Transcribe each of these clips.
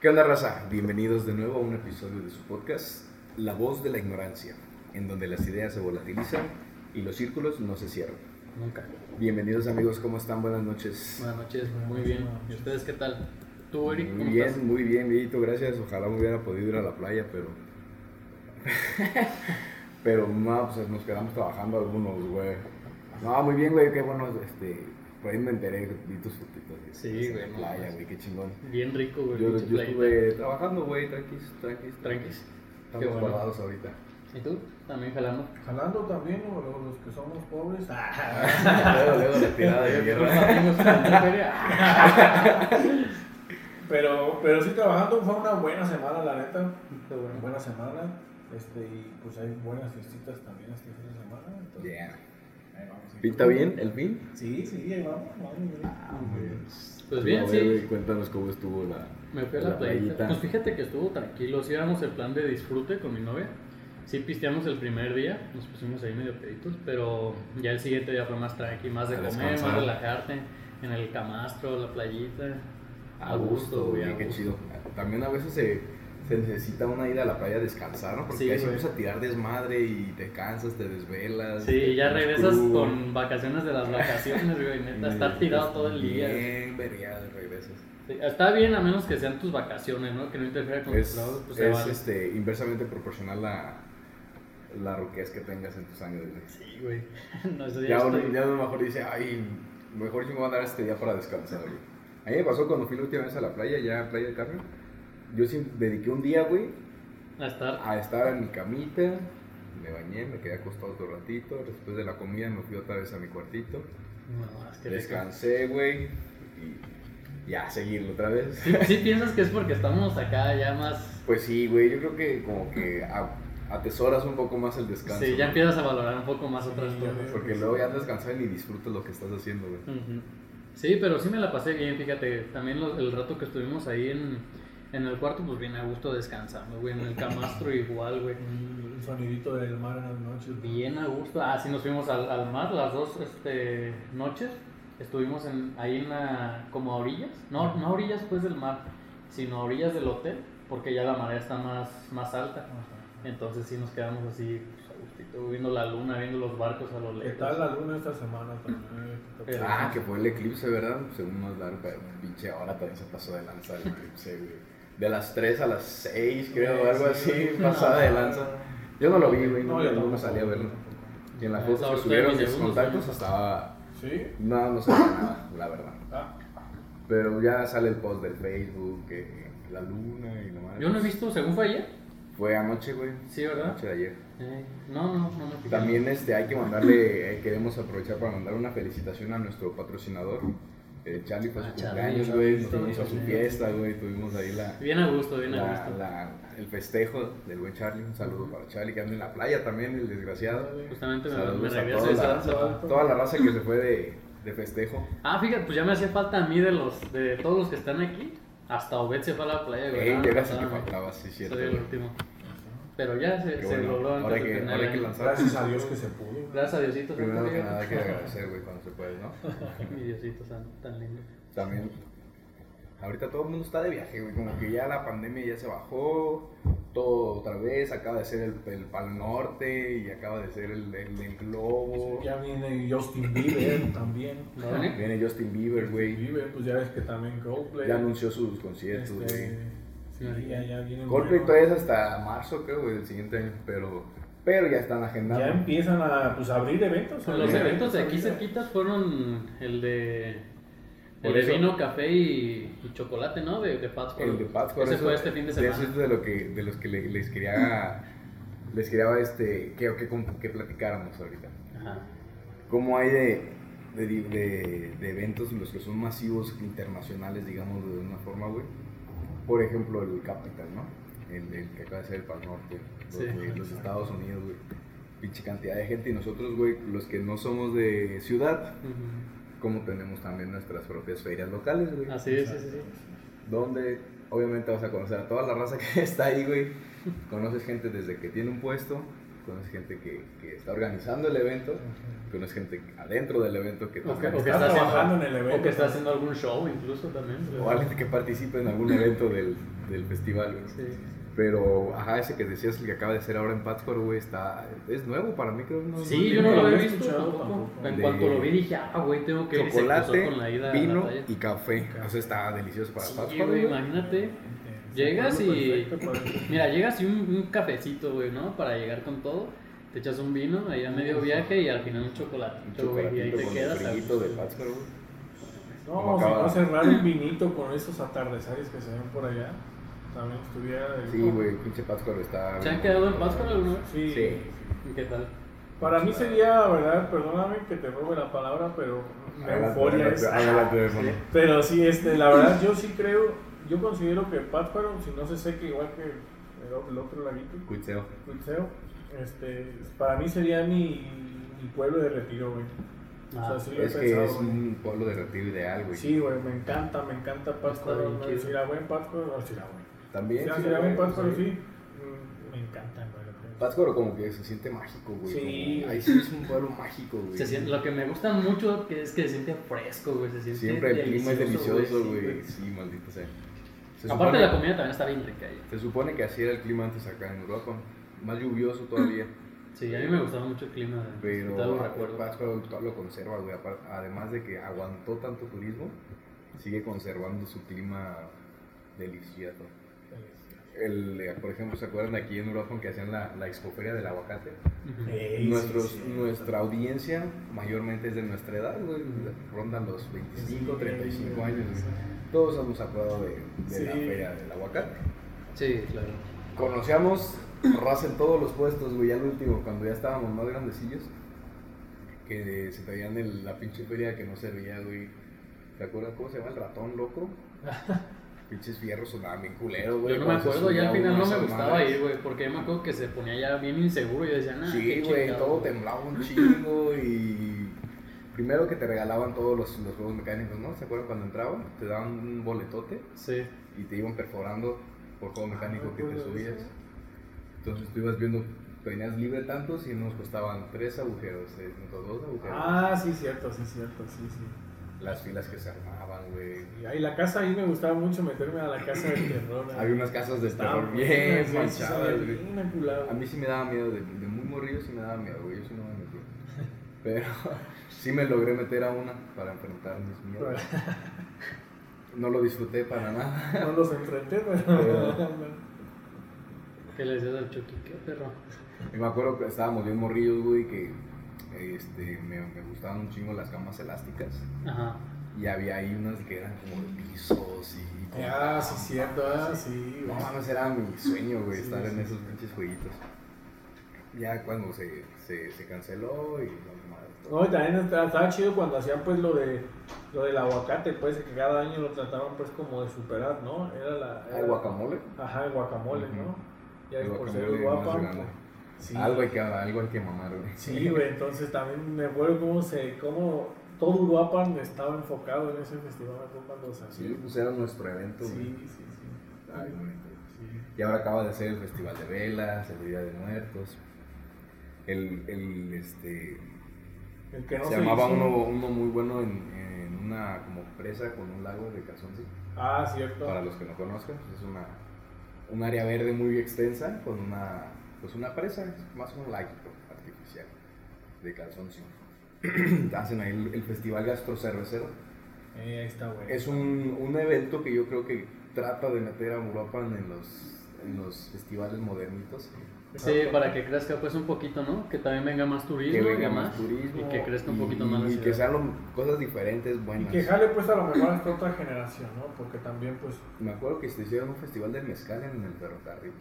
¿Qué onda, raza? Bienvenidos de nuevo a un episodio de su podcast, La Voz de la Ignorancia, en donde las ideas se volatilizan y los círculos no se cierran. Nunca. Bienvenidos, amigos, ¿cómo están? Buenas noches. Buenas noches, muy bien. ¿Y ustedes qué tal? ¿Tú, Eric? Muy ¿Cómo bien, estás? muy bien, Villito, gracias. Ojalá me hubiera podido ir a la playa, pero. pero no, pues nos quedamos trabajando algunos, güey. No, muy bien, güey, qué bueno, este. Por ahí me enteré, vi tus fotitos Sí, güey, playa, güey, qué chingón. Bien rico, güey. Yo, yo estuve trabajando, güey, tranquis, tranquis. Tranquis. Estamos Qué bueno. guardados ahorita. ¿Y tú? ¿También jalando? Jalando también, o los los que somos pobres. luego, luego la tirada de guerra. Pero, pero sí trabajando, fue una buena semana, la neta. Buena semana. Este, y pues hay buenas fiestitas también este fin de semana. entonces, Yeah. ¿Pinta bien el fin? Sí, sí, ahí vamos. vamos bien. Pues bien, a ver, sí. cuéntanos cómo estuvo la. Me fui a la la playita. playita. Pues fíjate que estuvo tranquilo. Sí, éramos el plan de disfrute con mi novia. Sí, pisteamos el primer día. Nos pusimos ahí medio peditos. Pero ya el siguiente día fue más tranqui, más de A comer, descansar. más relajarte. En el camastro, la playita. A gusto, güey, a qué gusto. chido. También a veces se, se necesita una ida a la playa a descansar, ¿no? Porque Sí, ahí se güey. empieza a tirar desmadre y te cansas, te desvelas. Sí, te ya regresas con vacaciones de las vacaciones, güey. Neta, estar tirado todo el día. Bien, vería, regresas. Sí, está bien a menos que sean tus vacaciones, ¿no? Que no interfiera con Es, tus trabajos, pues es, vale. este, inversamente proporcional la, la ruquez que tengas en tus años. güey. Sí, güey. No, eso ya, Ya estoy- ya uno mejor dice, ay, mejor yo me voy a dar este día para descansar, güey. A mí me pasó cuando fui la última vez a la playa, ya a Playa del Carmen. Yo sí dediqué un día, güey, A estar. a estar en mi camita, me bañé, me quedé acostado otro ratito, después de la comida me fui otra vez a mi cuartito, No, es que descansé, güey, y ya, seguirlo otra vez. Sí, sí piensas que es porque estamos acá ya más. Pues sí, güey, yo creo que como que a- atesoras un poco más el descanso. Sí, ya empiezas a valorar un poco más otras Sí, cosas. Porque luego ya descansas y disfrutas lo que estás haciendo, güey. Sí, pero sí me la pasé bien, fíjate. También lo- el rato que estuvimos ahí en, en el cuarto, pues bien a gusto descansando, güey. En el camastro igual, güey. El sonidito del mar en las noches. Bien a gusto. Ah, sí, nos fuimos al, al mar las dos este, noches. Estuvimos en, ahí en la, como a orillas. No, no a orillas pues del mar, sino a orillas del hotel, porque ya la marea está más, más alta. Ajá. Entonces sí nos quedamos así, pues, a gustito, viendo la luna, viendo los barcos a lo ¿Qué lejos. tal la luna esta semana también? Pero- Ah, que fue el eclipse, ¿verdad? Según nos dan, pero pinche hora también se pasó de lanza el eclipse, güey. De las 3 a las 6, creo, algo así, Sí. pasada de lanza. Yo no lo vi, güey, no, No, yo no me salí a verlo. Y en las Ah, fotos que subieron segundos, contactos ¿no? estaba... ¿Sí? No, no sabía nada, la verdad. Ah, Pero ya sale el post del Facebook, que la luna y la madre. Yo no he visto, según fue ayer. Fue anoche, güey. Sí, ¿verdad? Anoche de ayer. Eh, no, no, no me fijé. También este, hay que mandarle, eh, queremos aprovechar para mandar una felicitación a nuestro patrocinador. Eh, Charlie fue su Ah, Charlie, cumpleaños, güey. sí, Fuimos a su fiesta, güey. Tuvimos ahí la, Bien a gusto, bien a la- gusto. la- el festejo del buen Charlie. Un saludo para Charlie, que anda en la playa también, el desgraciado. Justamente me, Saludos me a toda la, toda la raza que se fue de, de festejo. Ah, fíjate, pues ya me hacía falta a mí de los de todos los que están aquí. Hasta Obed se fue a la playa, güey. Ey, Ah, casi que pasaba, faltaba, sí, cierto. Soy el último. Pero ya se, Qué se bueno. logró antes Ahora de que, ahora que lanzar. gracias a Dios que se pudo. Gracias a Diosito Santo. Primero que fíjate. nada hay que agradecer, güey, cuando se puede, ¿no? Mi Diosito Santo, tan lindo. También, ahorita todo el mundo está de viaje, güey. Como que ya la pandemia ya se bajó, todo otra vez. Acaba de ser el, el Pal Norte y acaba de ser el, el, el Globo. Ya viene Justin Bieber también. ¿No? Viene Justin Bieber, güey. Bieber, pues ya ves que también Coldplay. Ya anunció sus conciertos, güey. Este, sí, ya, ya viene Coldplay todavía es hasta marzo, creo, güey, del siguiente año. Pero, pero ya están agendando. Ya empiezan a pues, abrir eventos. Pues los eventos de aquí cerquitas fueron el de. El de eso- vino, café y, y chocolate, ¿no? De, de Pátzcuaro. El de Pátzcuaro, Ese eso- fue este fin de eso semana. es de, lo que, de los que le- les quería, les quería este, que, que, que platicáramos ahorita. Ajá. ¿Cómo hay de, de, de- de eventos los que son masivos internacionales, digamos, de una forma, güey? Por ejemplo, el Capital, ¿no? El, el que acaba de ser el Pal Norte, los, Sí. de los Estados Unidos, güey. Pinche cantidad de gente y nosotros, güey, los que no somos de ciudad, Ujú. como tenemos también nuestras propias ferias locales, güey. Así es, sí, sí, sí. Donde obviamente vas a conocer a toda la raza que está ahí, güey. Conoces gente desde que tiene un puesto conoces gente que, que está organizando el evento, conoces gente adentro del evento que O que, o que Está trabajando haciendo, en el evento. o que está haciendo algún show incluso también. o alguien que participe en algún evento del, del festival. Sí. Pero, ajá, ese que decías, el que acaba de hacer ahora en Pátzcuaro, güey, está, es nuevo para mí, creo. No, Sí, no- yo no lo había visto tampoco. tampoco. En De cuanto lo vi dije, ah, güey, tengo que ir Chocolate, con la ida a vino Natalia. y café. O sea, está delicioso para Sí, Pátzcuaro, güey. imagínate. Llegas y-. Mira, llegas y un, un cafecito, güey, ¿no? Para llegar con todo. Te echas un vino ahí a medio viaje y al final un Un chocolatito, güey. Y ahí te quedas. frillito de. No, si no cerrar un vinito con esos atardeceres que se ven por allá, también estuviera Sí, güey, pinche Pátzcuaro está... ¿Se han quedado en Pátzcuaro alguna vez? Sí. Sí. ¿Y qué tal? Para mí sería, verdad, perdóname que te robe la palabra, pero Adelante, euforia es... Pero sí, este, la verdad, yo sí creo, yo considero que Pátzcuaro, si no se seca igual que el, el otro laguito, Cuitseo. Cuitseo, este, para mí sería mi, mi pueblo de retiro, güey. O Ah, sea, sí lo he Es que pensado, es güey. un pueblo de retiro ideal, güey. Sí, güey, me encanta, me encanta Pátzcuaro. bien No chido. decir a buen Pátzcuaro, no decir a buen. También. Si sí, a buen güey, Pátzcuaro, sí. mm, Me encanta, güey. que- Pátzcuaro como que se siente mágico, güey. Sí. Ahí sí es un pueblo mágico, güey. Se siente, lo que me gusta mucho que es que se siente fresco, güey. Se siente Siempre el clima es delicioso, sí, güey. Sí, maldito sea. Se Aparte supone- la comida también está bien rica ahí. Se supone que así era el clima antes acá en Europa. Más lluvioso todavía. Sí, a mí me gustaba mucho el clima. Pero. Pátzcuaro lo conserva, güey. Además de que aguantó tanto turismo, sigue conservando su clima delicioso. El, eh, por ejemplo, ¿se acuerdan aquí en Europa que hacían la, la expoferia del aguacate? Sí, Nuestros, sí. nuestra audiencia mayormente es de nuestra edad, güey. Rondan los 25, 35 años. güey. Todos hemos acordado de, de la feria del aguacate. Sí, claro. Conocíamos raza en todos los puestos, güey. Ya al último, cuando ya estábamos más grandecillos, que se traían el- la pinche feria que no servía, güey. ¿Te acuerdas cómo se llama el ratón loco? Pinches fierros sonaban bien culeros, güey. Yo no me cuando se acuerdo, ya al final no a me gustaba madres. ir, güey, porque yo me acuerdo que se ponía ya bien inseguro y decía, nah, Sí, qué güey, chingado, todo güey". temblaba un chingo y primero que te regalaban todos los, los juegos mecánicos, ¿no? ¿Se acuerdan cuando entraban? Te daban un boletote Sí. y te iban perforando por juego mecánico Ah, que te subías. sí. Entonces tú ibas viendo, tenías libre tantos y nos costaban tres agujeros, eh, dos agujeros. Ah, sí, cierto, sí, cierto, sí, sí. Las filas que se armaban, güey. Y ahí la casa, ahí me gustaba mucho meterme a la casa del terror. Había unas casas de terror bien manchadas, güey. A mí sí me daba miedo, de, de muy morrillo sí me daba miedo, güey, yo sí no me metí. Pero sí me logré meter a una para enfrentar mis miedos. No lo disfruté para nada. No los enfrenté, pero... Pero- ¿Qué le decías al Chucky? ¿Qué perro? Y me acuerdo que estábamos bien morrillos, güey, que este, me, me gustaban un chingo las camas elásticas. Ajá. Y había ahí unas que eran como de pisos y... con Ah, sí, cierto, ah, sí. No mames, era mi sueño, güey, Sí, estar sí, en esos pinches jueguitos. Ya cuando se, se, se canceló y no, No, y también estaba, chido cuando hacían pues lo de lo del aguacate, pues que cada año lo trataban pues como de superar, ¿no? Era la... Era- el guacamole. Ajá, el guacamole, Ujú. ¿no? Ya El por ser guapa. Sí. Algo, hay que, algo hay que mamar, güey. Sí, güey, entonces también me acuerdo cómo se, cómo todo Uruapan estaba enfocado en ese festival, cuando se. Sí, pues era nuestro evento, sí, güey. sí, sí. Ay, bonito. Sí. Y ahora acaba de ser el Festival de Velas, el Día de Muertos. El, el este, El que no se se, llamaba uno, uno muy bueno en, en una como presa con un lago de calzoncillo. Ah, cierto. Para los que no conozcan, pues es una, un área verde muy extensa con una, pues una presa, es más un lago artificial de calzoncillo. Hacen ahí el, el Festival Gastrocervecero. Eh, está, güey. Es un, un evento que yo creo que trata de meter a Europa en los, en los festivales modernitos. Sí, para que crezca pues un poquito, ¿no? Que también venga más turismo que y venga demás. más turismo Y que crezca un y- poquito más la y ciudad. que sean cosas diferentes, Y buenas. que jale pues a lo mejor hasta otra generación, ¿no? Porque también pues... Me acuerdo que se hicieron un festival del mezcal en el ferrocarril.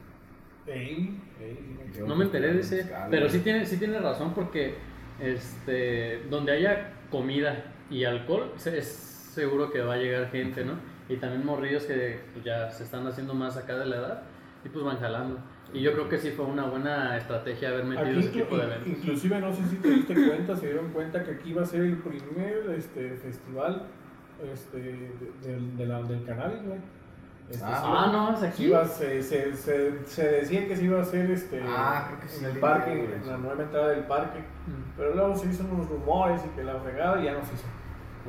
Ey, ey, No me enteré de ese, mezcal, pero sí tiene, sí tiene razón porque este, donde haya comida y alcohol, es seguro que va a llegar gente, ¿no? Y también morrillos que pues, ya se están haciendo más acá de la edad y pues van jalando. Y yo creo que sí fue una buena estrategia haber metido Aquí ese tipo de eventos. inclusive no sé si te diste cuenta, se dieron cuenta que aquí va a ser el primer este, festival este, de- de- de la- del cannabis, güey. Este, Ah, sí Ah, iba- no, es aquí. iba- se, se, se, se decía que se iba a hacer este, Ah, creo que sí en el parque, en eso. la nueva entrada del parque. Mm. Pero luego se hizo unos rumores y que la fregada y ya no se hizo.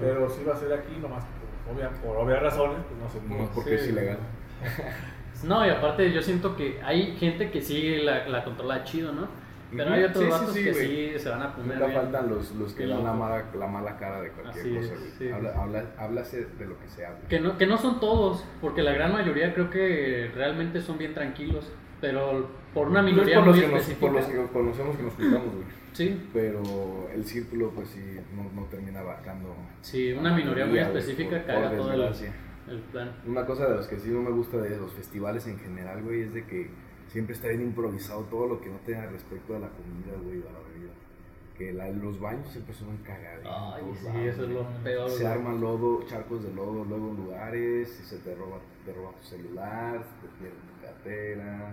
Pero sí va a ser aquí, nomás por, obvia- por obvias razones, pues no pudo. Nomás porque Sí. es ilegal. No, y aparte yo siento que hay gente que sí la, la controla chido, ¿no? Pero hay otros Sí, sí, vatos sí, que güey. sí se van a poner Nunca bien. faltan los, los que dan la mala, la mala cara de cualquier Así cosa, es, sí. Habla, habla, háblase de lo que se habla. Que no, que no son todos, porque la gran mayoría creo que realmente son bien tranquilos, pero por una minoría por los, muy que nos, específica. por los que conocemos que nos juntamos, güey. Sí, Pero el círculo, pues sí, no, no termina abarcando. sí, una minoría muy específica por- caga por todo el, el plan. Una cosa de los que sí no me gusta de los festivales en general, güey, es de que siempre está bien improvisado todo lo que no tenga respecto a la comida, güey, o a la bebida. Que la- los baños siempre son cagados. Ay, sí, eso es lo peor. Se arman lodo, charcos de lodo luego lugares, y se te roba, te roba tu celular, te pierde tu cartera,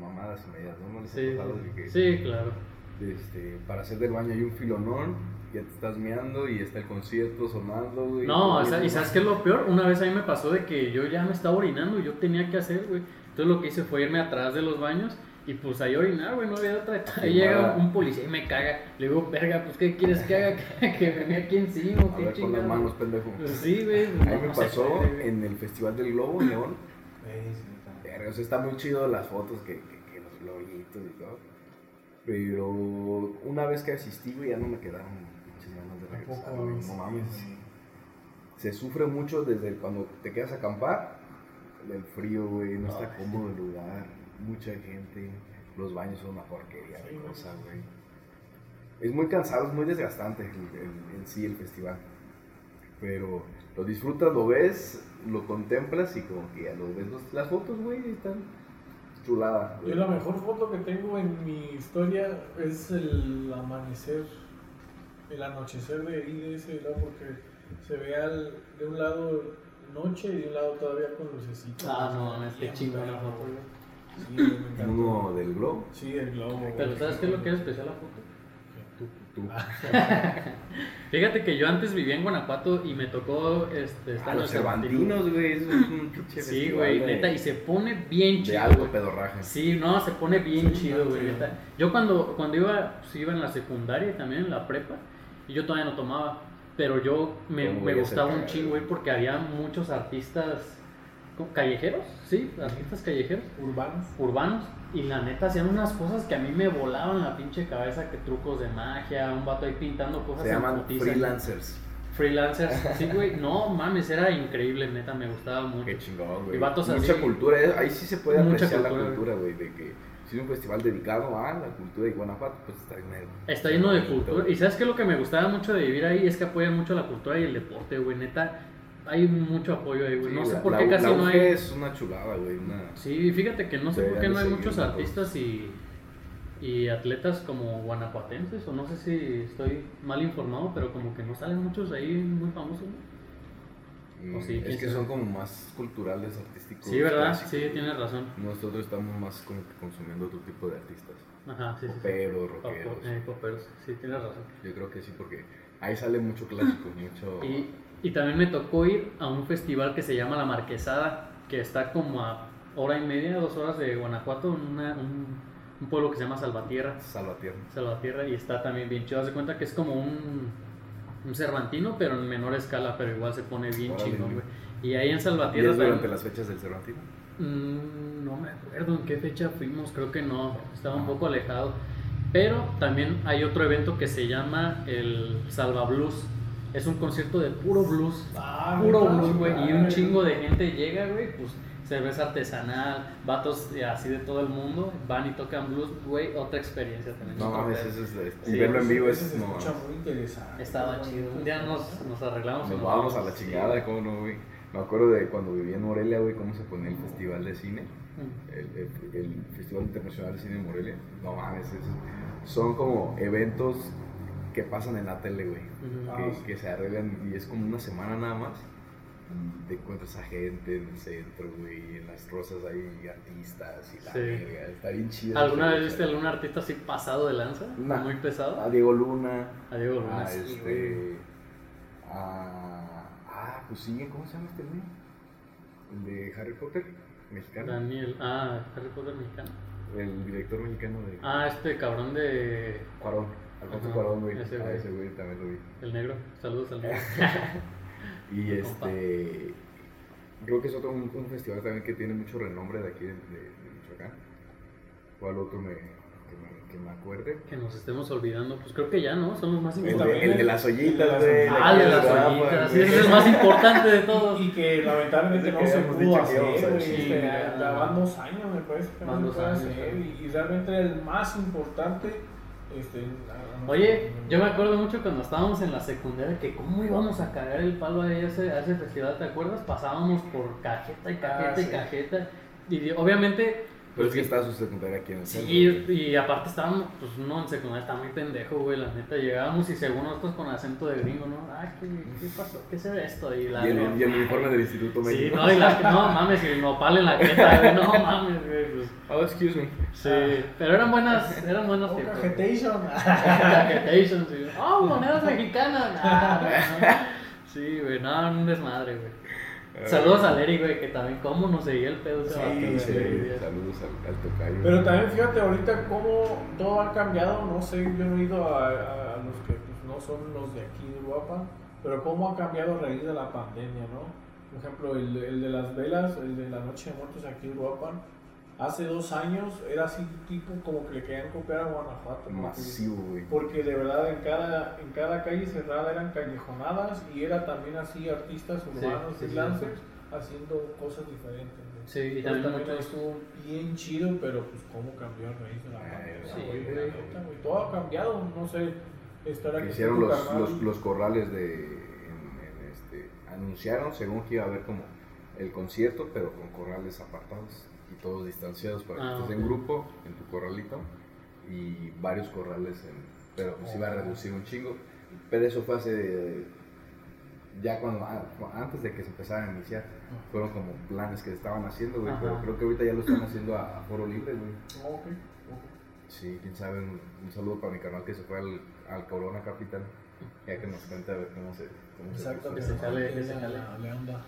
mamadas y medias, ¿no? ¿No Sí, que, sí, claro. este, para hacer del baño hay un filonón, ya te estás meando y está el concierto sonando, güey. No, o y sea, ¿y sabes qué es lo peor? Una vez a mí me pasó de que yo ya me estaba orinando y yo tenía que hacer, güey. Entonces lo que hice fue irme atrás de los baños y pues ahí orinar, güey, no había otra. Ahí llega un policía y me caga. Le digo, verga, pues ¿qué quieres que haga? que venga aquí encima, A qué ver con las manos, pendejo. Pues sí, güey. A no, mí me pasó puede, en el Festival del Globo, León. Verga, o sea, está muy chido las fotos, que, que, que los globitos y todo. Pero una vez que asistí, güey, ya no me quedaron muchas ganas de regresar, No mames. sí. Se sufre mucho desde cuando te quedas a acampar. El frío, güey, no está cómodo el lugar. Mucha gente. Los baños son una porquería de cosa, güey. Es muy cansado, es muy desgastante en sí el festival. Pero lo disfrutas, lo ves, lo contemplas y como que ya lo ves. Los- las fotos, güey, están chuladas. Yo la mejor foto que tengo en mi historia es el amanecer, el anochecer de ahí de ese lado, porque se ve al- de un lado noche y de un lado todavía con lucecitas. Ah, no, mames, qué Bien chingona perro, foto. Sí, me. Uno del globo. Sí, el globo. güey. Pero ¿sabes qué es lo que es especial la foto? Tú. Fíjate que yo antes vivía en Guanajuato y me tocó este, estar Ah, en los. Cervantinos, güey. eso es un pinche Sí, güey, de- neta, y se pone bien De chido. alto güey. pedorraje. Sí, no, se pone bien Sí, chido, güey. chido. neta. Yo cuando, cuando iba, pues, iba en la secundaria y también en la prepa, y yo todavía no tomaba, pero yo me, ¿Cómo me gustaba un chingo, güey? güey, porque había muchos artistas callejeros, sí, artistas callejeros, Urbanos. urbanos, y la neta hacían unas cosas que a mí me volaban la pinche cabeza, que trucos de magia, un vato ahí pintando cosas Se llaman putiza. freelancers. Freelancers, sí, güey, no mames, era increíble, neta, me gustaba mucho. Qué chingón, güey. Y vatos Mucha así- cultura, eh, ahí sí se puede Mucha apreciar la cultura, cultura, güey, de que es un festival dedicado a la cultura de Guanajuato, pues está lleno de... Está lleno de cultura. güey. Y sabes que lo que me gustaba mucho de vivir ahí es que apoyan mucho la cultura y el deporte, güey. Neta, hay mucho apoyo ahí, güey. Sí, No sé la- por la- qué casi la no hay. es una chulada, güey, una... Sí, fíjate que no sé por qué no hay muchos seguirlo artistas y, y atletas como guanajuatenses, o no sé si estoy mal informado, pero como que no salen muchos ahí muy famosos. ¿no? Mm, sí, es que son como más culturales, artísticos. Sí, ¿verdad? clásicos, Sí, tienes razón. Nosotros estamos más como que consumiendo otro tipo de artistas. Ajá, sí, sí. sí. Poperos, Popo- rockeros. eh, poperos. Sí, tienes razón. Yo creo que sí, porque ahí sale mucho clásico, mucho... Y, y también me tocó ir a un festival que se llama La Marquesada, que está como a hora y media, dos horas de Guanajuato, en una- un, un pueblo que se llama Salvatierra. Salvatierra. Salvatierra y está también bien chido. Haz de cuenta que es como un, un Cervantino, pero en menor escala, pero igual se pone bien Órale, chingón, güey. Y ahí en ¿Y Salvatierra es durante también- las fechas del Cervantino? Mm, no me acuerdo en qué fecha fuimos, creo que no, estaba un poco alejado. Pero también hay otro evento que se llama el Salva Blues. Es un concierto de puro blues. Ah, puro blues, güey. Y un chingo de gente llega, güey, pues cerveza artesanal, vatos de- así de todo el mundo, van y tocan blues, güey, otra experiencia también. No mames, eso es... de- Sí, y verlo en vivo ese es... No, escucha muy interesante. Estaba chido. Un día nos, nos arreglamos. y Nos nos vamos a la chingada, ¿cómo no, güey? Me acuerdo de cuando vivía en Morelia, güey, cómo se ponía el festival de cine. Mm. El, el- el Festival Internacional de Cine de Morelia. No mames, es- son como eventos que pasan en la tele, güey. Ah, Que, sí. que se arreglan y es como una semana nada más. Y te encuentras a gente en el centro, güey. En las rosas hay artistas y la Sí. verga. Está bien chido. ¿Alguna vez viste algún artista así pasado de lanza? Nah. Muy pesado. A Diego Luna. A Diego Luna, a sí, este. güey. a- ah, pues sí, ¿cómo se llama este güey? El de Harry Potter, mexicano. Daniel. Ah, Harry Potter mexicano. El director mexicano de Ah, este cabrón de. Cuarón. Alfonso Cuarón, güey. ese A güey. ese güey también lo vi. El negro. Saludos al negro. Y Mi compa. este. Creo que es otro un, un festival también que tiene mucho renombre de aquí de, de- de Michoacán. ¿Cuál otro me, que, me, que me acuerde? que nos estemos olvidando. Pues creo que ya, ¿no? Son los más El de, importantes. el de las ollitas, de Ah, el de las ollitas. Sí, güey. ese es el más importante de todos. Y que lamentablemente no se pudo hacer, este, van dos años, me parece que no se hacer. sí. Y, y realmente el más importante. Este, a- a Oye, nosotros, yo me acuerdo mucho cuando estábamos en la secundaria que cómo íbamos a cagar el palo a ese, a ese festival, ¿te acuerdas? Pasábamos por cajeta y cajeta Ah, y sí. cajeta. Y obviamente, Pero es que está su secundaria aquí en el centro. sí, güey. y aparte estábamos, pues uno en secundaria está muy pendejo, güey, la neta. Llegábamos y según nosotros con acento de gringo, ¿no? Ah, ¿qué, qué pasó? ¿Qué será esto? Y, la Y el, y el uniforme del Instituto Sí, México. no, y la, no mames, y el nopal en la jeta, güey, no mames, güey. pues, Oh, excuse me. sí, pero eran buenas, eran buenos Oh, tiempos. cajetation. Cajetation, sí. Oh, monedas mexicanas. Nah, güey, no. Sí, güey, no, un desmadre, güey. Saludos a Eric, güey, que también cómo nos seguía el pedo Sí, Sí, saludos al, al tocayo. Pero también fíjate ahorita cómo todo ha cambiado, no sé, yo no he ido a, a- a los que pues, no son los de aquí de Uruapan, pero cómo ha cambiado a raíz de la pandemia, ¿no? Por ejemplo, el, el de las velas, el de la Noche de Muertos aquí en Uruapan, hace dos años era así tipo como que le querían copiar a Guanajuato. porque- Masivo, güey. Porque de verdad en cada, en cada calle cerrada eran callejonadas y era también así artistas urbanos, sí, sí, freelancers, haciendo cosas diferentes. ¿no? Sí, y también también muchos- estuvo bien chido, pero pues cómo cambió a raíz de la pandemia, sí, güey, güey. la neta, güey. Todo ha cambiado, no sé, estar aquí hicieron los, carnal. los, los corrales de. en- en este, anunciaron, según que iba a haber como el concierto, pero con corrales apartados todos distanciados para que Ah, estés en grupo, en tu corralito, y varios corrales, en, pero pues iba a reducir un chingo. Pero eso fue hace. Ya cuando, ah, antes de que se empezara a iniciar, fueron como planes que estaban haciendo, güey. Pero creo que ahorita ya lo están haciendo a, a foro libre, güey. Oh, ok, ok. Sí, quién sabe, un, un saludo para mi canal que se fue al, al Corona Capital. Ya que nos cuenta a ver cómo se. Cómo Exacto, que se jale, que se jale. la-.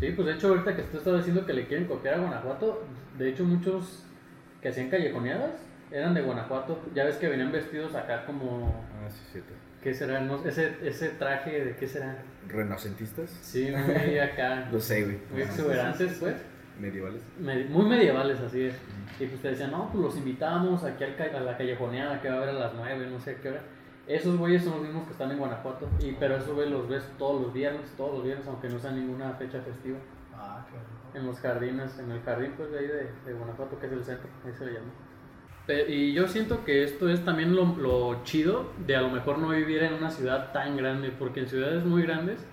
Sí, pues de hecho ahorita que tú estabas diciendo que le quieren copiar a Guanajuato, de hecho muchos que hacían callejoneadas eran de Guanajuato. Ya ves que venían vestidos acá como... Ah, sí, cierto. ¿Qué será? No, ese, ese traje de qué será. ¿Renacentistas? Sí, muy acá. Lo sé, güey. Muy exuberantes, pues. Medievales. Me- muy medievales, así es. Y pues te decían, no, pues los invitamos aquí al a la callejoneada que va a haber a las 9, no sé a qué hora. Esos güeyes son los mismos que están en Guanajuato. Y, pero esos güeyes los ves todos los viernes, todos los viernes, aunque no sea ninguna fecha festiva. Ah, rico. En los jardines, en el jardín pues de ahí de, de Guanajuato, que es el centro, ahí se le llama. Y yo siento que esto es también lo, lo chido de a lo mejor no vivir en una ciudad tan grande, porque en ciudades muy grandes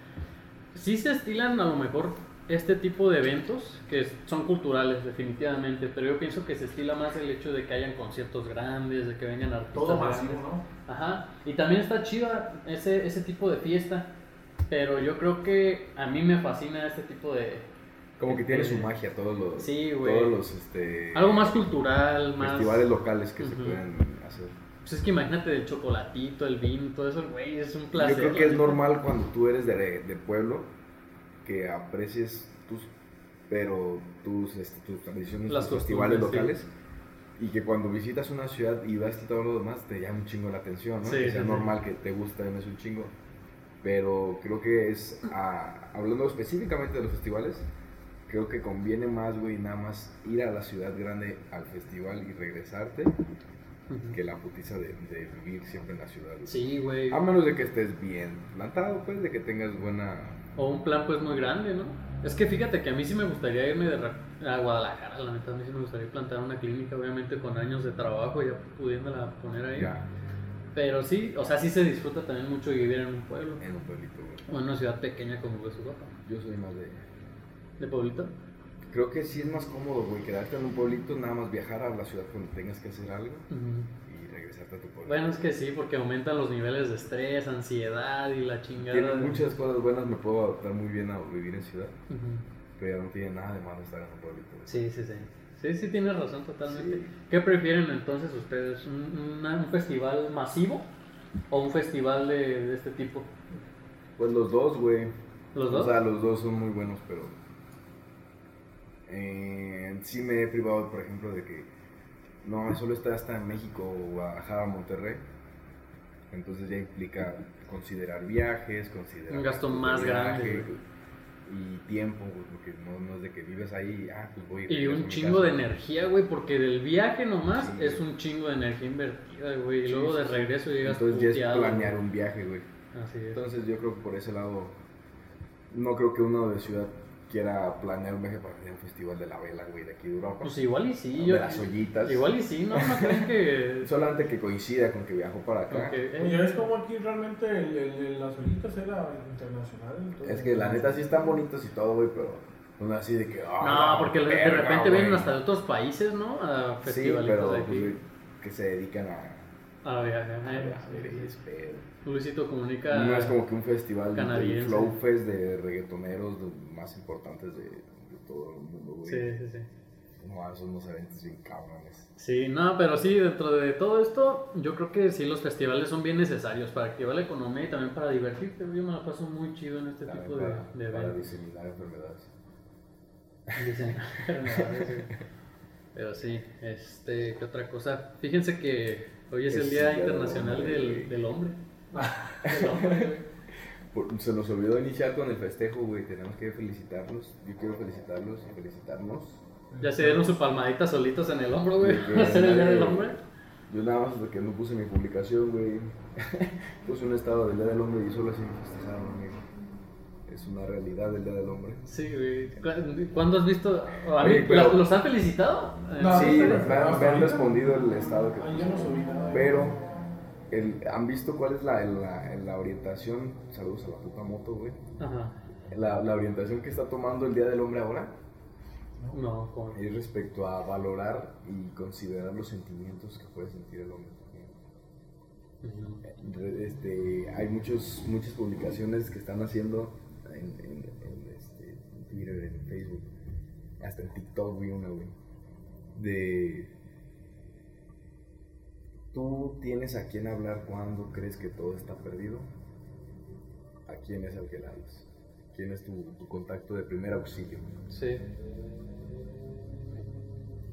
sí se estilan a lo mejor este tipo de eventos que son culturales definitivamente, pero yo pienso que se estila más el hecho de que hayan conciertos grandes, de que vengan artistas Todo masivo, ¿no? Ajá, y también está chida ese, ese tipo de fiesta, pero yo creo que a mí me fascina este tipo de... Como que tiene su Eh, magia todos los. Sí, güey. Todos los. Este, Algo más cultural, más... Festivales locales que se Ujú. pueden hacer. Pues es que imagínate el chocolatito, el vino, todo eso, güey, es un placer. Yo creo que es normal cuando tú eres de, de pueblo que aprecies tus. Pero tus, este, tus tradiciones, Las tus festivales locales. Y que cuando visitas una ciudad y ves todo lo demás, te llama un chingo la atención, ¿no? Sí, que sea sí, sí. normal que te gusten, es un chingo. Pero creo que es, ah, hablando específicamente de los festivales, creo que conviene más, güey, nada más ir a la ciudad grande al festival y regresarte que la putiza de, de vivir siempre en la ciudad. güey. Sí, güey. A menos de que estés bien plantado, pues, de que tengas buena... O un plan pues muy grande, ¿no? Es que fíjate que a mí sí me gustaría irme de a Guadalajara, la neta, a mí sí me gustaría plantar una clínica, obviamente con años de trabajo, ya pudiéndola poner ahí. Ya, Pero sí, o sea, sí se disfruta también mucho vivir en un pueblo. en un pueblito, güey. O en una ciudad pequeña como Huesuapa. Yo soy más de... ¿De pueblito? Creo que sí es más cómodo, güey, quedarte en un pueblito, nada más viajar a la ciudad cuando tengas que hacer algo tu. Bueno, es que sí, porque aumentan los niveles de estrés, ansiedad y la chingada. Tiene muchas cosas buenas, me puedo adaptar muy bien a vivir en ciudad, Ujú. pero no tiene nada de malo estar en un pueblito. Sí, sí, sí. Sí, sí, tienes razón totalmente. Sí. ¿Qué prefieren entonces ustedes? ¿Un, una- un festival masivo o un festival de, de este tipo? Pues los dos, güey. ¿Los O dos? sea, los dos son muy buenos, pero Eh, sí me he privado, por ejemplo, de que no, solo está hasta en México, Guadalajara, Monterrey. Entonces ya implica considerar viajes, considerar... Un gasto más grande. Y tiempo, güey, porque no, no es de que vives ahí, ah, pues voy Y un chingo de energía, güey, porque del viaje nomás Sí, es un chingo de energía invertida, güey. Y Sí, luego de regreso llegas Entonces ya es planear güey. un viaje, güey. Así es. Entonces yo creo que por ese lado, no creo que uno de ciudad quiera planear un viaje para ir a un festival de la vela, güey, de aquí de Europa. Pues igual y sí. de yo- las ollitas. Igual y sí, ¿no? No creen que... Solamente que coincida con que viajó para acá. que, eh, Pues ya ves como aquí realmente el, el, el- las ollitas era internacional. entonces- Es que la neta sí están bonitos y todo, güey, pero no así de que. ah, No, porque de repente güey. vienen hasta de otros países, ¿no? A Sí, festivalitos pero de pues, aquí. que se dedican a. A viajar. a eh, es. Luisito comunica. No es como que un festival de canadiense. flow fest de reggaetoneros más importantes de, de todo el mundo, güey. Sí, sí, sí. No, son unos eventos bien cabrones. Sí, no, pero sí, dentro de todo esto, yo creo que sí, los festivales son bien necesarios para activar la economía y también para divertirte. Yo me la paso muy chido en este También tipo de, para, de para eventos. diseminar enfermedades. Dicen, enfermedades, sí. Pero sí, este, ¿qué otra cosa? Fíjense que hoy es Que el Día Internacional del, del Hombre. Güey. Por- se nos olvidó iniciar con el festejo, güey. Tenemos que felicitarlos. Yo quiero felicitarlos y felicitarnos. Ya se dieron su palmadita solitos en el hombro, güey. Ser el Día del Hombre. Yo nada más de que no puse mi publicación, güey. puse un estado del Día del Hombre y solo así me festejaron, amigo. Es una realidad el Día del Hombre. Sí, güey. ¿Cu- ¿Cuándo has visto? A Oye, mí, pero- ¿Los han felicitado? No, sí, no, me, han- me han ahorita- respondido el estado que Ay, yo no subí nada. Pero, el- ¿han visto cuál es la, la, la orientación? Saludos a la puta moto, güey. Ajá. La, la orientación que está tomando el Día del Hombre ahora No, como. es respecto a valorar y considerar los sentimientos que puede sentir el hombre también. Re- Este, hay muchos, muchas publicaciones que están haciendo en, en- en, este, en Twitter, en Facebook, hasta en TikTok vi una, güey, de tú tienes a quién hablar cuando crees que todo está perdido, a quién es al que le hablas, quién es tu, tu contacto de primer auxilio. Sí.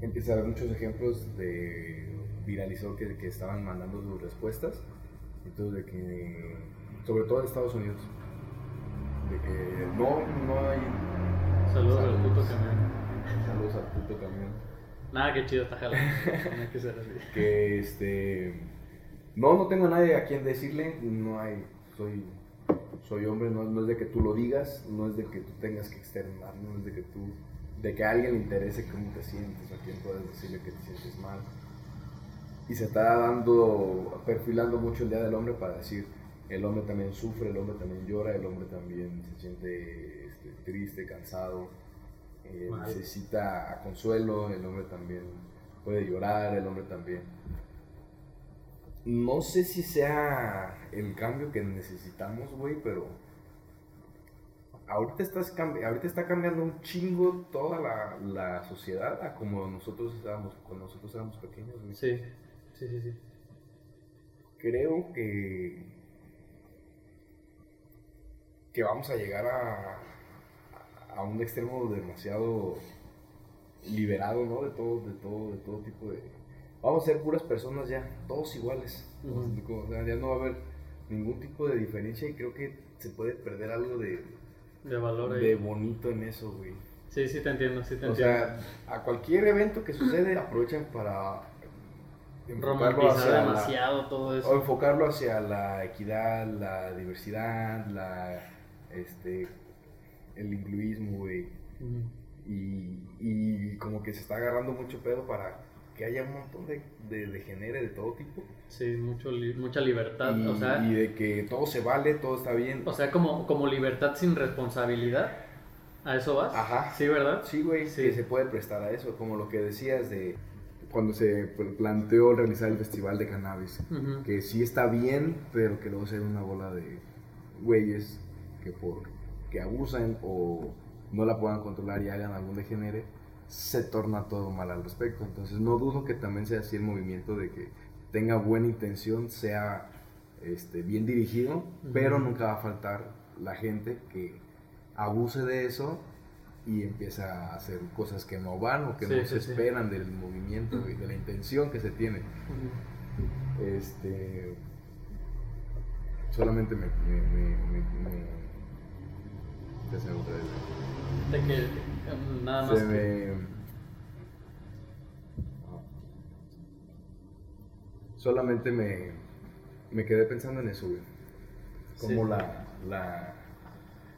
empieza a haber muchos ejemplos de viralizó que, que estaban mandando sus respuestas. Entonces, de que, sobre todo en Estados Unidos, de que no, no hay Saludos al Saludos. puto camión. saludos al puto camión. Nada, qué chido está jalando. No que ser así. Que este, no, no tengo a nadie a quien decirle, no hay, soy, soy hombre, no, no es de que tú lo digas, no es de que tú tengas que externar, no es de que tú, de que a alguien le interese cómo te sientes, a quién puedes decirle que te sientes mal. Y se está dando, perfilando mucho el Día del Hombre para decir, el hombre también sufre, el hombre también llora, el hombre también se siente este, triste, cansado, eh, necesita consuelo, el hombre también puede llorar, el hombre también. No sé si sea el cambio que necesitamos, güey, pero ahorita, estás ahorita está cambiando un chingo toda la, la sociedad a como nosotros estábamos cuando nosotros éramos pequeños, güey. Sí, sí, sí, sí. Creo que que vamos a llegar a, a un extremo demasiado liberado, ¿no? De todo, de todo, de todo tipo de... Vamos a ser puras personas ya, todos iguales. O sea, ya no va a haber ningún tipo de diferencia y creo que se puede perder algo de, De valor ahí. de bonito en eso, güey. Sí, sí te entiendo, sí te O entiendo. sea, a cualquier evento que sucede aprovechan para enfocarlo hacia la- demasiado todo o eso. enfocarlo hacia la equidad, la diversidad, la este el incluismo, güey. Y, y como que se está agarrando mucho pedo para que haya un montón de, de, de género de todo tipo. Sí, mucho li- mucha libertad. Y, o, sea, y de que todo se vale, todo está bien. o sea, como, como libertad sin responsabilidad. ¿A eso vas? Ajá. Sí, ¿verdad? Sí, güey, Sí. que se puede prestar a eso, como lo que decías de cuando se planteó realizar el festival de cannabis. Que sí está bien, pero que luego se una bola de güeyes que por que abusan o no la puedan controlar y hagan algún degenere, se torna todo mal al respecto. Entonces no dudo que también sea así el movimiento de que tenga buena intención, sea este, bien dirigido, Ujú. pero nunca va a faltar la gente que abuse de eso y empieza a hacer cosas que no van o que Sí, no sí, se sí. esperan del movimiento y de la intención que se tiene. Este. Solamente me. me, me, me, me- ya se me otra vez. De que em, nada más Se que- me. Solamente me. Me quedé pensando en eso, güey. Como Sí. la. la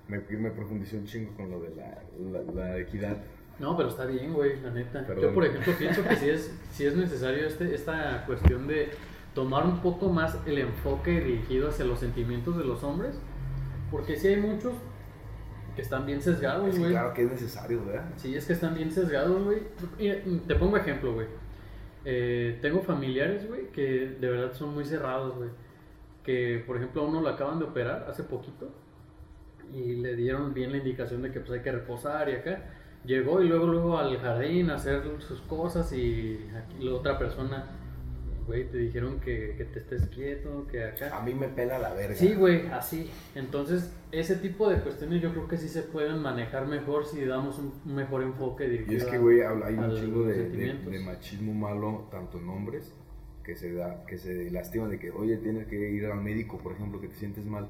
me, me profundicé un chingo con lo de la, la, la equidad. No, pero está bien, güey, la neta. Perdón. Yo, por ejemplo, pienso que sí es, sí es necesario este, esta cuestión de tomar un poco más el enfoque dirigido hacia los sentimientos de los hombres, porque sí hay muchos que están bien sesgados, Es que güey. claro que es necesario, ¿verdad? Sí, es que están bien sesgados, güey. Te pongo ejemplo, güey. Eh, tengo familiares, güey, que de verdad son muy cerrados, güey. Que, por ejemplo, a uno lo acaban de operar hace poquito y le dieron bien la indicación de que pues hay que reposar y acá. Llegó y luego, luego al jardín a hacer sus cosas y aquí la otra persona, güey, te dijeron que, que te estés quieto, que acá. A mí me pela la verga. Sí, güey, así. Entonces, ese tipo de cuestiones yo creo que sí se pueden manejar mejor si damos un mejor enfoque Y es que, güey, hay un chingo de, de- de machismo malo, tanto en hombres, que se da, que se lastima de que, oye, tienes que ir al médico, por ejemplo, que te sientes mal.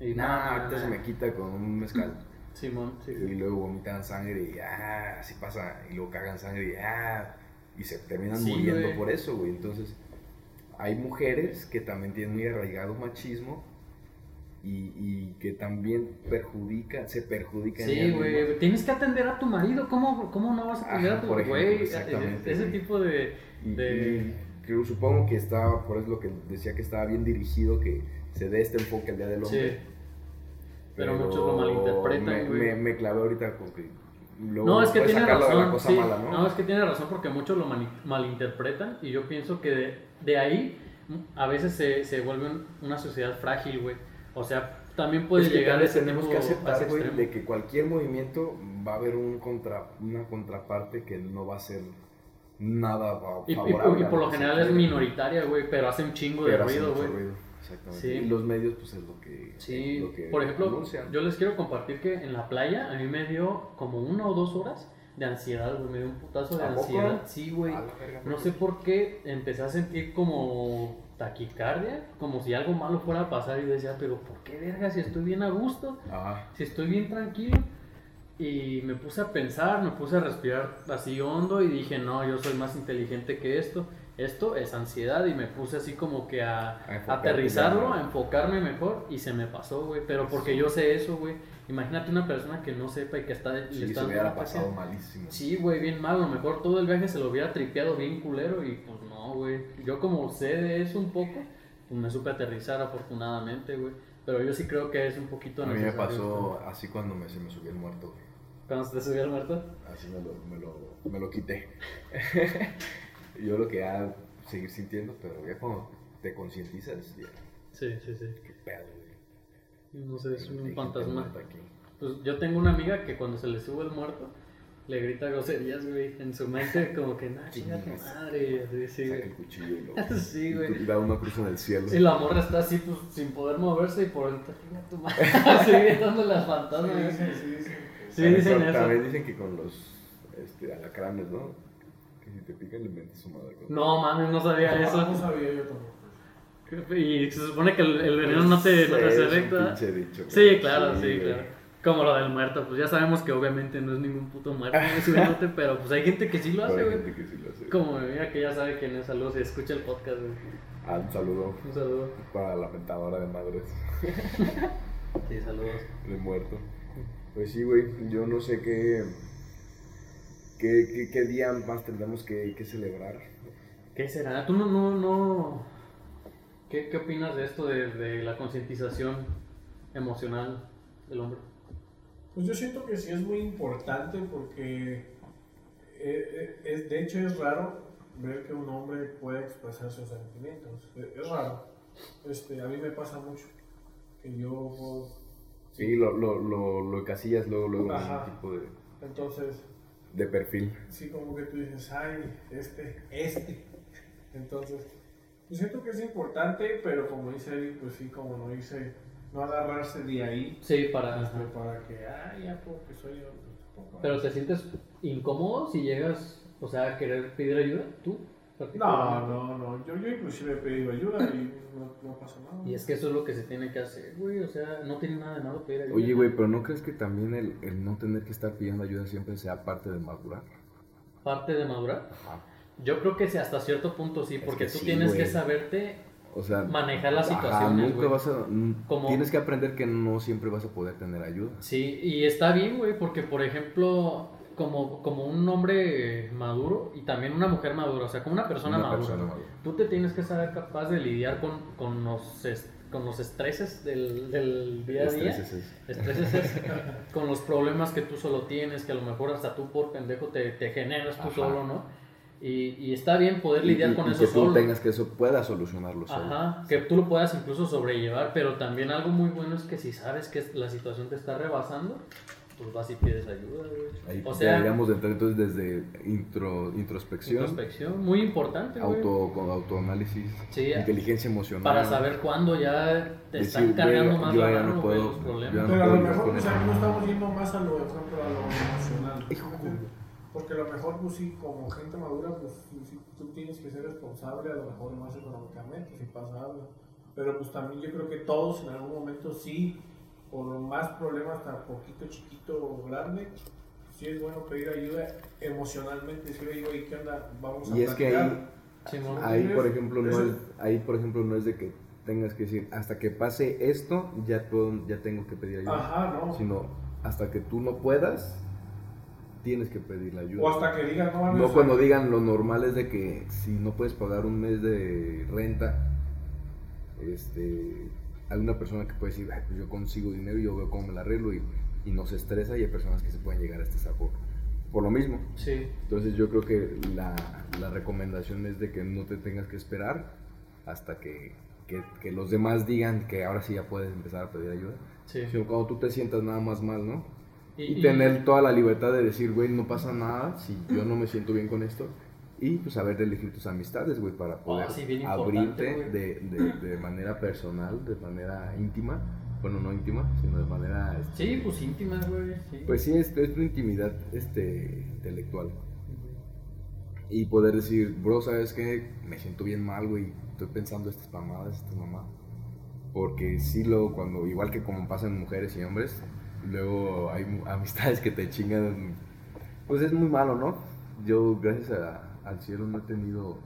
Y No, nada, ahorita se me quita con un mezcal. Simón, sí. Y luego vomitan sangre y ah, así pasa. Y luego cagan sangre y ah, y se terminan Sí, muriendo güey. por eso, güey. Entonces, hay mujeres que también tienen muy arraigado machismo y, y que también perjudican, se perjudican. Sí, güey, tienes que atender a tu marido. ¿Cómo, cómo no vas a atender Ajá, a tu por ejemplo, güey? exactamente, Ese güey. tipo de. De- y creo, supongo que estaba, por eso lo que decía que estaba bien dirigido, que se dé este enfoque al Día del Hombre. sí. Pero muchos lo malinterpretan, me, güey. me, me clavé ahorita con que luego No, es que tiene razón. la cosa sí. mala, ¿no? ¿no? es que tiene razón porque muchos lo malinterpretan y yo pienso que de, de ahí mm, a veces se, se vuelve un- una sociedad frágil, güey. O sea, también puede Es que llegar también ese tenemos que a aceptar, güey, de que cualquier movimiento va a haber un contra, una contraparte que no va a ser nada fa- Y, y- favorable. y a por lo general es minoritaria, güey, pero hace un chingo de Pero ruido, güey. Exactamente. Sí. Y los medios, pues es lo que. Sí, lo que por ejemplo, anuncian. yo les quiero compartir que en la playa a mí me dio como una o dos horas de ansiedad, güey, me dio un putazo de ¿A poco? ansiedad. Sí, güey. No sé por qué empecé a sentir como taquicardia, como si algo malo fuera a pasar y decía, pero ¿por qué verga si estoy bien a gusto? Ajá. si estoy bien tranquilo. Y me puse a pensar, me puse a respirar así hondo y dije, no, yo soy más inteligente que esto. Esto es ansiedad y me puse así como que a, A aterrizarlo, a enfocarme mejor y se me pasó, güey. Pero porque yo sé eso, güey. Imagínate una persona que no sepa y que está... le Sí, está se hubiera pasado malísimo. Sí, güey, bien mal. A lo mejor todo el viaje se lo hubiera tripeado bien culero y pues no, güey. Yo como sé de eso un poco, pues me supe aterrizar afortunadamente, güey. Pero yo sí creo que es un poquito A mí me pasó así cuando me, se me subió el muerto, güey. Cuando se te subió el muerto. Así me lo, me lo, me lo quité. Yo lo que ya seguir sintiendo, pero ya cuando te concientizas, ya, Sí, sí, sí. qué pedo, güey. No sé, es un fantasma. Pues yo tengo una amiga que cuando se le sube el muerto, le grita groserías, güey. En su mente, como que, nah, chinga tu madre. Así, sí, Saca el güey. cuchillo y lo, Sí, güey. y da una cruz en el cielo. Y la morra está así, pues, sin poder moverse y por dentro, chinga tu madre. Así gritándole a fantasmas. Sí, sí, sí, sí. Sí, También- dicen eso. También dicen que con los este, alacranes, ¿no? Que si te pican le metes su madre. No, mames, no sabía No eso. sabía yo tampoco. Y se supone que el, el veneno no te, no te Sí, dicho, Sí, claro, sí, claro. Como lo del muerto, pues ya sabemos que obviamente no es ningún puto muerto, ni subiéndote, pero pues hay gente que sí lo hace, hay güey. gente que sí lo hace. Como mi amiga que ya sabe quién es, saludos y escucha el podcast, güey. Ah, un saludo Un saludo. para la mentadora de madres Sí, saludos. de muerto. Pues sí, güey, yo no sé qué, qué, qué, qué día más tendremos que, que celebrar. ¿Qué será? ¿Tú no, no, no... ¿Qué, qué opinas de esto de, de la concientización emocional del hombre? Pues yo siento que sí es muy importante porque eh, eh, es, de hecho es raro ver que un hombre pueda expresar sus sentimientos. Eh, Es raro. Este, a mí me pasa mucho que yo puedo- Sí, lo, lo, lo, lo casillas luego, luego en Ajá. un tipo de, entonces de perfil. sí como que tú dices, ay, este, este. Entonces, yo siento que es importante, pero como dice él, pues sí, como no dice, no agarrarse de ahí Sí, para... este, para que, ay, ya porque soy yo. Pero te sientes incómodo si llegas, o sea, a querer pedir ayuda, tú. No, no, no. Yo, yo inclusive he pedido ayuda y no, no pasa nada. Y es que eso es lo que se tiene que hacer, güey. O sea, no tiene nada de malo pedir ayuda. Oye, güey, pero ¿no crees que también el, el no tener que estar pidiendo ayuda siempre sea parte de madurar? Parte de madurar. Ajá. Yo creo que sí, hasta cierto punto sí, Es porque que tú sí, tienes que güey. saberte O sea, manejar las ajá, situaciones, nunca güey. vas a, n- Como- Tienes que aprender que no siempre vas a poder tener ayuda. Sí, y está bien, güey, porque por ejemplo, como, como un hombre maduro y también una mujer madura, o sea, como una persona Una madura, persona madura. tú te tienes que saber capaz de lidiar con, con, los, con los estreses del, del día a día. Estreses es- Estreses es con los problemas que tú solo tienes, que a lo mejor hasta tú por pendejo te, te generas tú Ajá. solo, ¿no? Y, y está bien poder lidiar y- con y eso que tú solo. tengas que eso puedas solucionarlo solo. Ajá, que tú lo puedas incluso sobrellevar, pero también algo muy bueno es que si sabes que la situación te está rebasando, pues vas y pides ayuda, güey. Ahí o sea, deberíamos de entrar entonces desde intro, introspección, introspección, muy importante, güey. auto, con autoanálisis, Sí, inteligencia emocional. Para saber cuándo ya te Decir, están cargando güey, más yo la mano, no güey, puedo, los problemas. ya no Pero a lo mejor, o sea, no estamos yendo más a lo, por ejemplo, a lo emocional. Hijo. Porque a lo mejor, pues sí, como gente madura, pues sí, tú tienes que ser responsable, a lo mejor más económicamente, si pasa algo. Pero pues también yo creo que todos en algún momento sí, por más problemas, tan poquito, chiquito o grande, sí es bueno pedir ayuda emocionalmente, decir, oye, güey, ¿qué onda? Vamos a Y es que platicar". ahí, ahí por ejemplo no es, ahí por ejemplo no es de que tengas que decir hasta que pase esto ya puedo- ya tengo que pedir ayuda, Ajá, no. sino hasta que tú no puedas tienes que pedir la ayuda. O hasta que digan, no, No cuando digan lo normal es de que si no puedes pagar un mes de renta, este, hay una persona que puede decir, "Ay, pues yo consigo dinero y yo veo cómo me la arreglo y, y no se estresa y hay personas que se pueden llegar a estresar por, por lo mismo. Sí, Entonces yo creo que la, la recomendación es de que no te tengas que esperar hasta que, que- que los demás digan que ahora sí ya puedes empezar a pedir ayuda. sí. Sino cuando tú te sientas nada más mal, ¿no? Y y- tener toda la libertad de decir, güey, no pasa nada si yo no me siento bien con esto. Y pues saber de elegir tus amistades, güey, para poder Ah, sí, bien importante, abrirte de, de, de manera personal, de manera íntima. Bueno, no íntima, sino de manera... este, Sí, pues íntimas, güey. Sí. Pues sí, es, es una intimidad este, intelectual. Y poder decir, bro, ¿sabes qué? Me siento bien mal, güey. Estoy pensando estas mamadas, estas mamadas. Porque sí, luego, cuando, igual que como pasa en mujeres y hombres, luego hay amistades que te chingan. Pues es muy malo, ¿no? Yo, gracias a- al cielo, no he tenido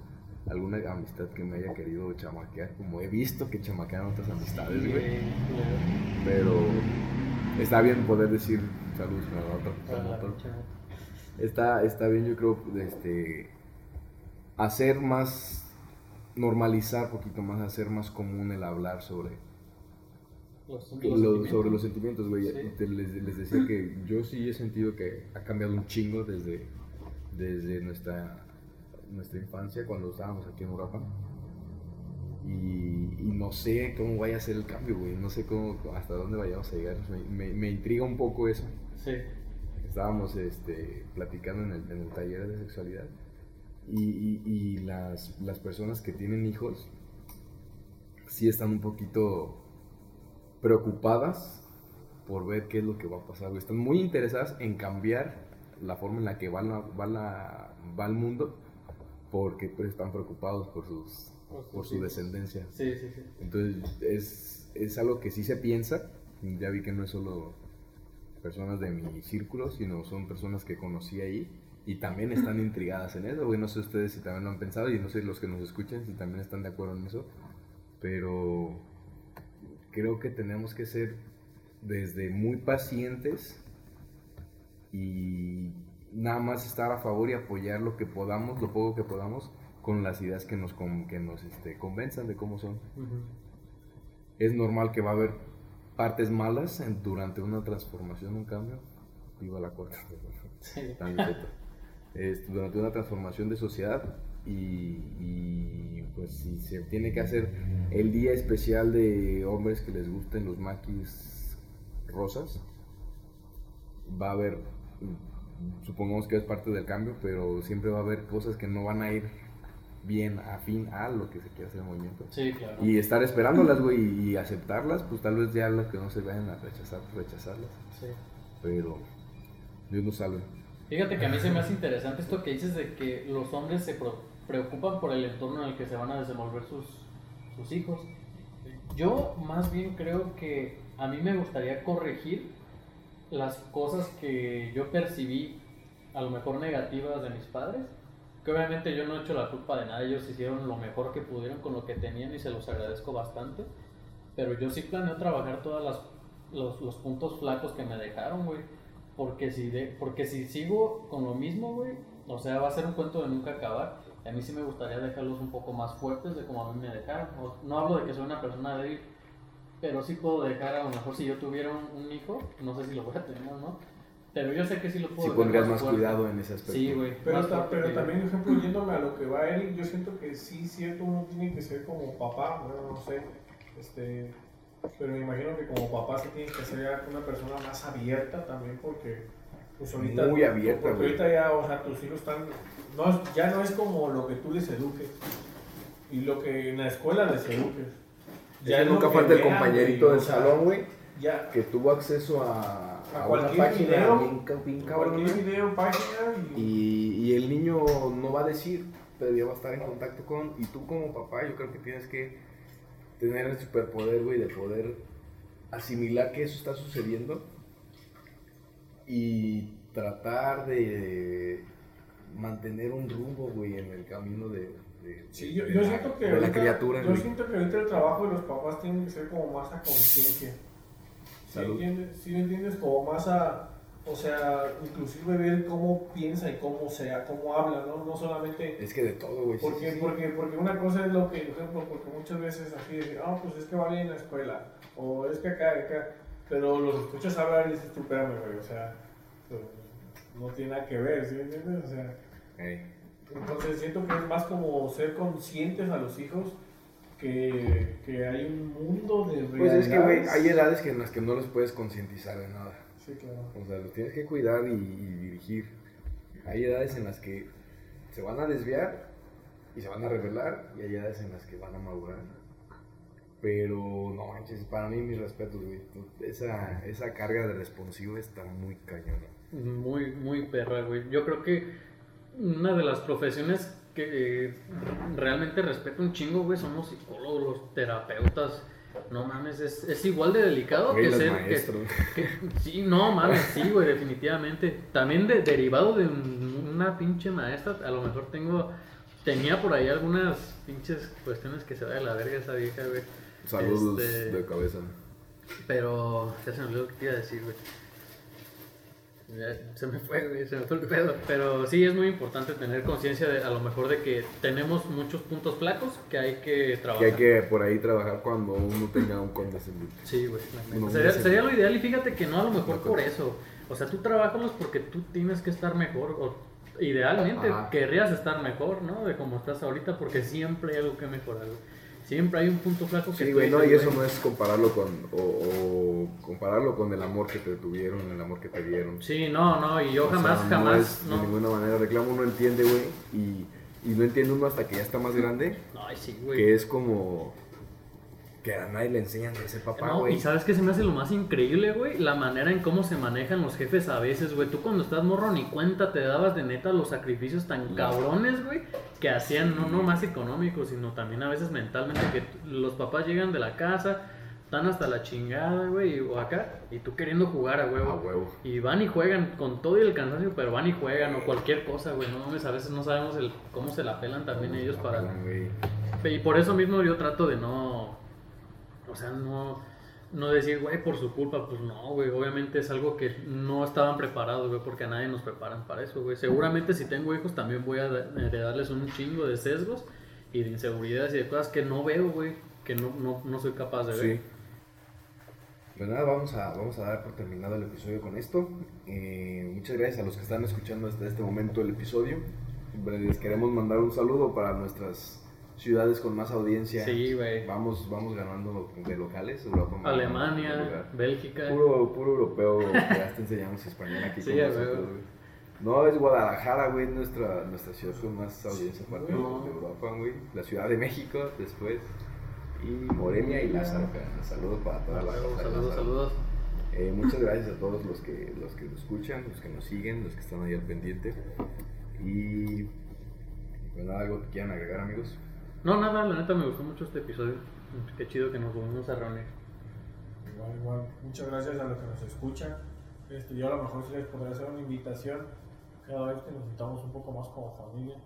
alguna amistad que me haya querido chamaquear, como he visto que chamaquean otras amistades, Sí, güey. güey. Pero está bien poder decir saludos a pinche- Está, está bien, yo creo, este, hacer más, normalizar un poquito más, hacer más común el hablar sobre, Los- sobre los sentimientos, güey. Sí. Les, les decía que yo sí he sentido que ha cambiado un chingo desde, desde nuestra, nuestra infancia, cuando estábamos aquí en Europa. Y, y no sé cómo vaya a ser el cambio, güey. No sé cómo, hasta dónde vayamos a llegar. Me, me- me intriga un poco eso. Sí. Estábamos este, platicando en el, en el taller de sexualidad. Y, y- y las, las personas que tienen hijos sí están un poquito preocupadas por ver qué es lo que va a pasar. güey. Están muy interesadas en cambiar la forma en la que va, la, va, la- va el mundo porque pues, están preocupados por, sus, Por su descendencia. Sí, sí, sí. Entonces es, es algo que sí se piensa. Ya vi que no es solo personas de mi círculo, sino son personas que conocí ahí y también están intrigadas en eso. Güey, no sé ustedes si también lo han pensado y no sé los que nos escuchen si también están de acuerdo en eso. Pero creo que tenemos que ser desde muy pacientes y nada más estar a favor y apoyar lo que podamos, lo poco que podamos, con las ideas que nos, con- que nos este, convenzan de cómo son es normal que va a haber partes malas en- durante una transformación, un cambio. Viva la cuarta. Sí. Es durante una transformación de sociedad y, y, pues si se tiene que hacer el día especial de hombres que les gusten los maquis rosas, va a haber, supongamos que es parte del cambio, pero siempre va a haber cosas que no van a ir bien afín a lo que se quiere hacer el movimiento. Sí, claro. Y estar esperándolas, güey, y aceptarlas, pues tal vez ya las que no se vayan a rechazar, rechazarlas. Sí. Pero Dios nos salve. Fíjate que a mí se me hace interesante esto que dices de que los hombres se preocupan por el entorno en el que se van a desenvolver sus, sus hijos. Yo más bien creo que a mí me gustaría corregir las cosas que yo percibí a lo mejor negativas de mis padres. Que obviamente yo no he hecho la culpa de nada, ellos hicieron lo mejor que pudieron con lo que tenían y se los agradezco bastante. Pero yo sí planeo trabajar todos los, los puntos flacos que me dejaron, güey. Porque si, de, porque si sigo con lo mismo, güey, o sea, va a ser un cuento de nunca acabar. A mí sí me gustaría dejarlos un poco más fuertes de como a mí me dejaron. No hablo de que soy una persona débil, pero sí puedo dejar, a lo mejor si yo tuviera un, un hijo, no sé si lo voy a tener o no, pero yo sé que sí lo puedo Si dejar pondrías más cuidado en ese aspecto. Sí, güey. Pero, fuerte pero que- también, por ejemplo, yéndome a lo que va Eric, yo siento que sí, cierto, uno tiene que ser como papá, bueno, no sé, este, pero me imagino que como papá sí tiene que ser una persona más abierta también porque, pues ahorita, Muy abierta, porque güey. ahorita ya, o sea, tus hijos están, no, es- ya no es como lo que tú les eduques y lo que en la escuela les eduques. Es que es lo nunca falta el compañerito del salón, güey, Ya, que tuvo acceso a, A a una página video, bien, ca- bien cabrón, cualquier güey. video, página y, Y, y el niño no va a decir, pero ya va a estar en contacto con. Y tú, como papá, yo creo que tienes que tener el superpoder, güey, de poder asimilar que eso está sucediendo y tratar de mantener un rumbo, güey, en el camino de. De- Sí, yo, de yo la- siento que de la ahorita- criatura, yo siento que ahorita el trabajo de los papás tiene que ser como más a conciencia. ¿Sí Salud. entiendes? ¿Sí entiendes? Como más a, o sea, inclusive ver cómo piensa y cómo sea, cómo habla, ¿no? No solamente Es que de todo, güey. sí, porque, sí, sí. porque, porque una cosa es lo que, por ejemplo, porque muchas veces aquí dicen, ah, pues es que va bien en la escuela, o es que acá, acá, pero los escuchas hablar y dices, tú, espérame, güey, o sea, pues, no tiene nada que ver, ¿sí me entiendes? O sea. Entonces siento que es más como ser conscientes a los hijos que, que hay un mundo de realidades. Pues es que, güey, hay edades que en las que no los puedes concientizar de nada. Sí, claro. O sea, los tienes que cuidar y, y dirigir. Hay edades en las que se van a desviar y se van a revelar, y hay edades en las que van a madurar. Pero, no manches, para mí, mis respetos, güey. Esa, esa carga de responsivo está muy cañona. Muy, muy perra, güey. Yo creo que una de las profesiones que eh, realmente respeto un chingo, güey, son los psicólogos, los terapeutas. No mames, es, es igual de delicado que ser. que- sí, no mames, sí, güey, definitivamente. También de- derivado de un- una pinche maestra, a lo mejor tengo. Tenía por ahí algunas pinches cuestiones que se va de la verga esa vieja, güey. Saludos Este- de cabeza. Pero ya se me olvidó lo que te iba a decir, güey. Se me fue, güey, se me fue el pedo. Pero sí es muy importante tener conciencia de a lo mejor de que tenemos muchos puntos flacos que hay que Que trabajar. hay que por ahí trabajar cuando uno tenga un condescendiente. Sí, güey. Uno Sería, sería lo ideal y fíjate que no a lo mejor por eso. O sea, tú trabajas porque tú tienes que estar mejor. O idealmente Ajá. querrías estar mejor, ¿no? De como estás ahorita porque siempre hay algo que mejorar, güey. Siempre hay un punto flaco que Sí, güey, no, y eso no es compararlo con, o, o compararlo con el amor que te tuvieron, el amor que te dieron. Sí, no, no, y yo O sea, jamás, no jamás, es no. de ninguna manera reclamo, uno entiende, güey, y, y no entiende uno hasta que ya está más grande, Ay, sí, güey. que es como que a nadie le enseñan a ser papá, No, güey. y sabes que se me hace lo más increíble, güey, la manera en cómo se manejan los jefes a veces, güey. Tú cuando estás morro ni cuenta te dabas de neta los sacrificios tan cabrones, güey, que hacían no, no más económicos, sino también a veces mentalmente que los papás llegan de la casa, están hasta la chingada, güey, o acá, y tú queriendo jugar a A huevo. huevo. Y van y juegan con todo y el cansancio, pero van y juegan o cualquier cosa, güey. No mames, a veces no sabemos el, cómo se la pelan también ellos para... Y por eso mismo yo trato de no. O sea, no. No decir, güey, por su culpa, pues no, güey. Obviamente es algo que no estaban preparados, güey, porque a nadie nos preparan para eso, güey. Seguramente si tengo hijos también voy a da- heredarles un chingo de sesgos y de inseguridades y de cosas que no veo, güey, que no, no, no soy capaz de ver. Sí. Pues nada, vamos a, vamos a dar por terminado el episodio con esto. Eh, muchas gracias a los que están escuchando hasta este momento el episodio. Les queremos mandar un saludo para nuestras ciudades con más audiencia. Sí, güey. Vamos, vamos ganando de locales. Europa Alemania. Bélgica. Puro, puro europeo ya te enseñamos español aquí Sí, con a nosotros, huevo. güey. No, es Guadalajara, güey, nuestra, nuestra ciudad con más audiencia aparte No. de Europa, güey. La Ciudad de México después. Y Morelia y Lázaro. Saludos para toda la de saludos, saludos. Eh, muchas gracias a todos los que, los que nos escuchan, los que nos siguen, los que están ahí al pendiente. Y pues nada, algo que quieran agregar, amigos. No, nada, la neta me gustó mucho este episodio. Qué chido que nos volvimos a reunir. Igual, igual. Muchas gracias a los que nos escuchan. Este, yo a lo mejor sí les podría hacer una invitación cada vez que nos juntamos un poco más como familia,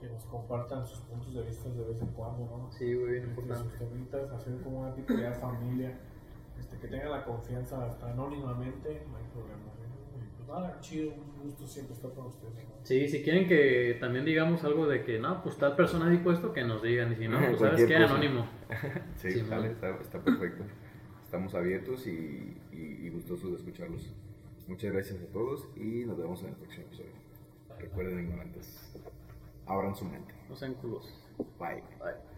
que nos compartan sus puntos de vista de vez en cuando, ¿no? Sí, güey, bien Entre importante. sus temitas, hacer como una tipo de familia, este, que tengan la confianza hasta anónimamente, no hay problema. Nada, chido, un gusto siempre estar con ustedes. Sí, si quieren que también digamos algo de que no, pues tal persona dijo esto, que nos digan. Y si no, pues sabes cosa. anónimo. Sí, Sí, vale, está, está perfecto. Estamos abiertos y, y, y gustosos de escucharlos. Muchas gracias a todos y nos vemos en el próximo episodio. Recuerden, ignorantes, abran su mente. No sean culos. Bye. Bye.